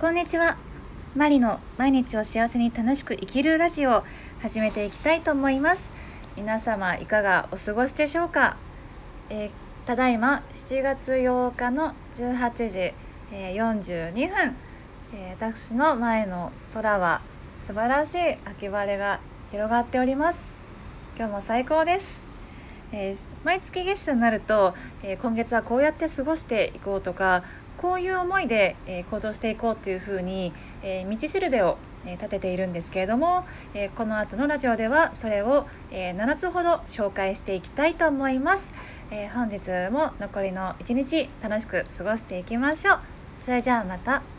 こんにちは。マリの毎日を幸せに楽しく生きるラジオを始めていきたいと思います。皆様いかがお過ごしでしょうか、えー、ただいま7月8日の18時、えー、42分、えー、私の前の空は素晴らしい秋晴れが広がっております。今日も最高です。えー、毎月月初になると、えー、今月はこうやって過ごしていこうとかこういう思いで、えー、行動していこうというふうに、え道しるべを、え立てているんですけれども、えこの後のラジオではそれを、え7つほど紹介していきたいと思います、え本日も残りの1日楽しく過ごしていきましょうそれじゃあまた。